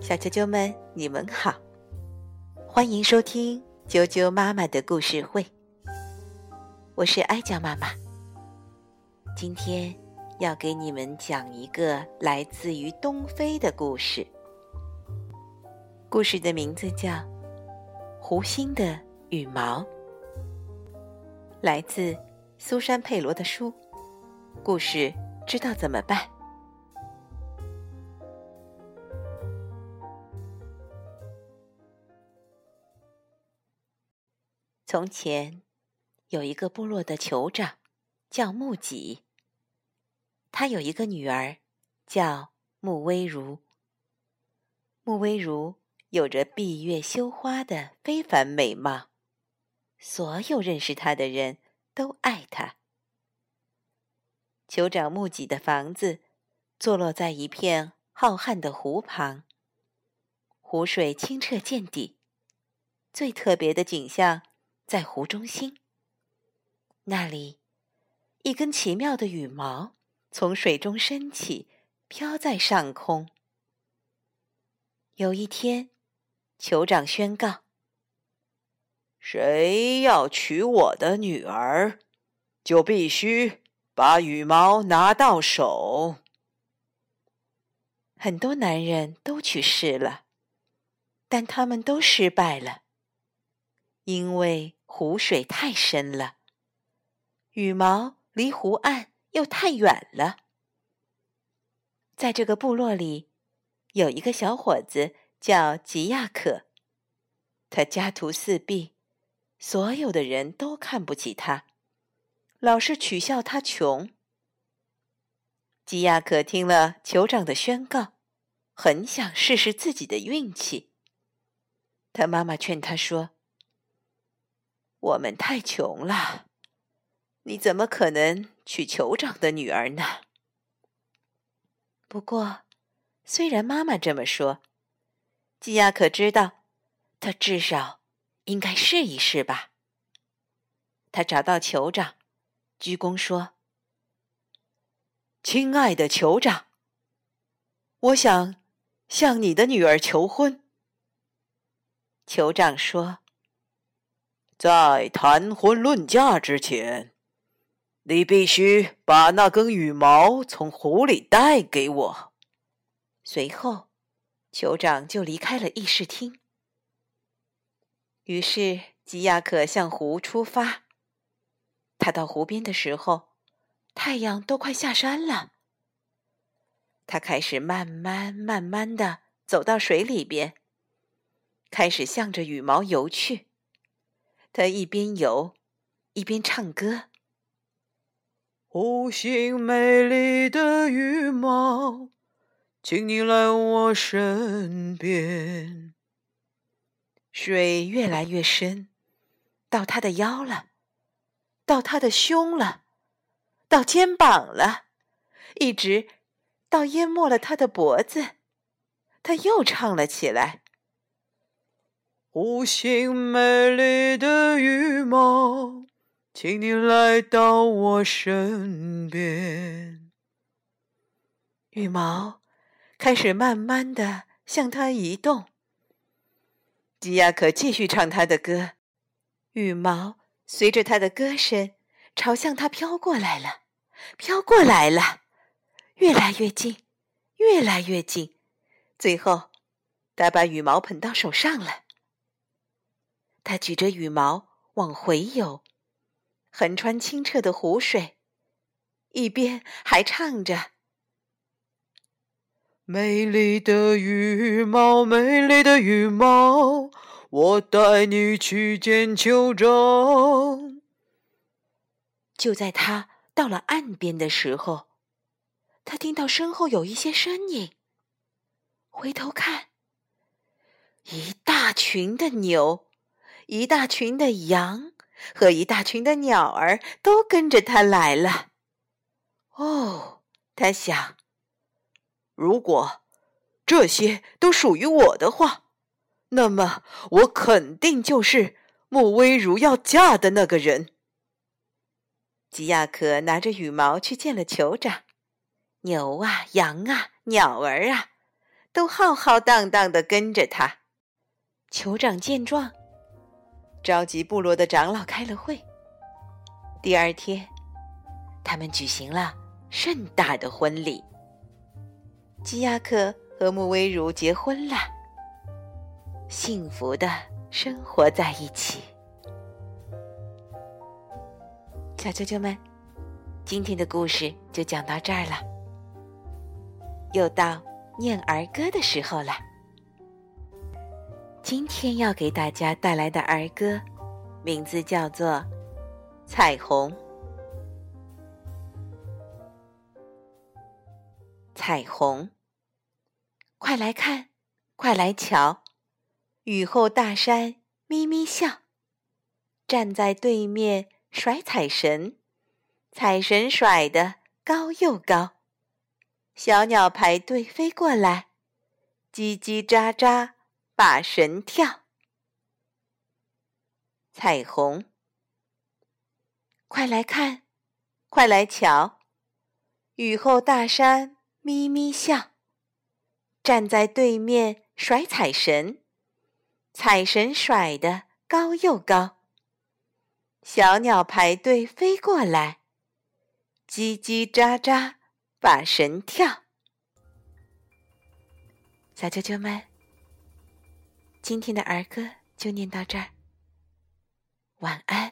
小啾啾们，你们好，欢迎收听啾啾妈妈的故事会。我是哀酱妈妈，今天要给你们讲一个来自于东非的故事。故事的名字叫《湖心的羽毛》，来自苏珊佩罗的书。故事知道怎么办？从前，有一个部落的酋长，叫木吉。他有一个女儿，叫穆威如。穆威如有着闭月羞花的非凡美貌，所有认识她的人都爱她。酋长木吉的房子坐落在一片浩瀚的湖旁，湖水清澈见底，最特别的景象。在湖中心，那里，一根奇妙的羽毛从水中升起，飘在上空。有一天，酋长宣告：“谁要娶我的女儿，就必须把羽毛拿到手。”很多男人都去试了，但他们都失败了。因为湖水太深了，羽毛离湖岸又太远了。在这个部落里，有一个小伙子叫吉亚可，他家徒四壁，所有的人都看不起他，老是取笑他穷。吉亚可听了酋长的宣告，很想试试自己的运气。他妈妈劝他说。我们太穷了，你怎么可能娶酋长的女儿呢？不过，虽然妈妈这么说，基亚可知道，他至少应该试一试吧。他找到酋长，鞠躬说：“亲爱的酋长，我想向你的女儿求婚。”酋长说。在谈婚论嫁之前，你必须把那根羽毛从湖里带给我。随后，酋长就离开了议事厅。于是，吉亚可向湖出发。他到湖边的时候，太阳都快下山了。他开始慢慢慢慢的走到水里边，开始向着羽毛游去。他一边游，一边唱歌。无心美丽的羽毛，请你来我身边。水越来越深，到他的腰了，到他的胸了，到肩膀了，一直到淹没了他的脖子。他又唱了起来。无心美丽的羽毛，请你来到我身边。羽毛开始慢慢的向他移动。吉亚可继续唱他的歌，羽毛随着他的歌声朝向他飘过来了，飘过来了，越来越近，越来越近，最后他把羽毛捧到手上了。他举着羽毛往回游，横穿清澈的湖水，一边还唱着：“美丽的羽毛，美丽的羽毛，我带你去见酋长。”就在他到了岸边的时候，他听到身后有一些声音，回头看，一大群的牛。一大群的羊和一大群的鸟儿都跟着他来了。哦，他想，如果这些都属于我的话，那么我肯定就是穆威如要嫁的那个人。吉亚可拿着羽毛去见了酋长，牛啊、羊啊、鸟儿啊，都浩浩荡荡的跟着他。酋长见状，召集部落的长老开了会。第二天，他们举行了盛大的婚礼。基亚克和穆威如结婚了，幸福的生活在一起。小啾啾们，今天的故事就讲到这儿了。又到念儿歌的时候了。今天要给大家带来的儿歌，名字叫做《彩虹》。彩虹，快来看，快来瞧，雨后大山咪咪笑，站在对面。甩彩绳，彩绳甩得高又高，小鸟排队飞过来，叽叽喳喳把绳跳。彩虹，快来看，快来瞧，雨后大山咪咪笑，站在对面甩彩绳，彩绳甩得高又高。小鸟排队飞过来，叽叽喳喳把绳跳。小啾啾们，今天的儿歌就念到这儿，晚安。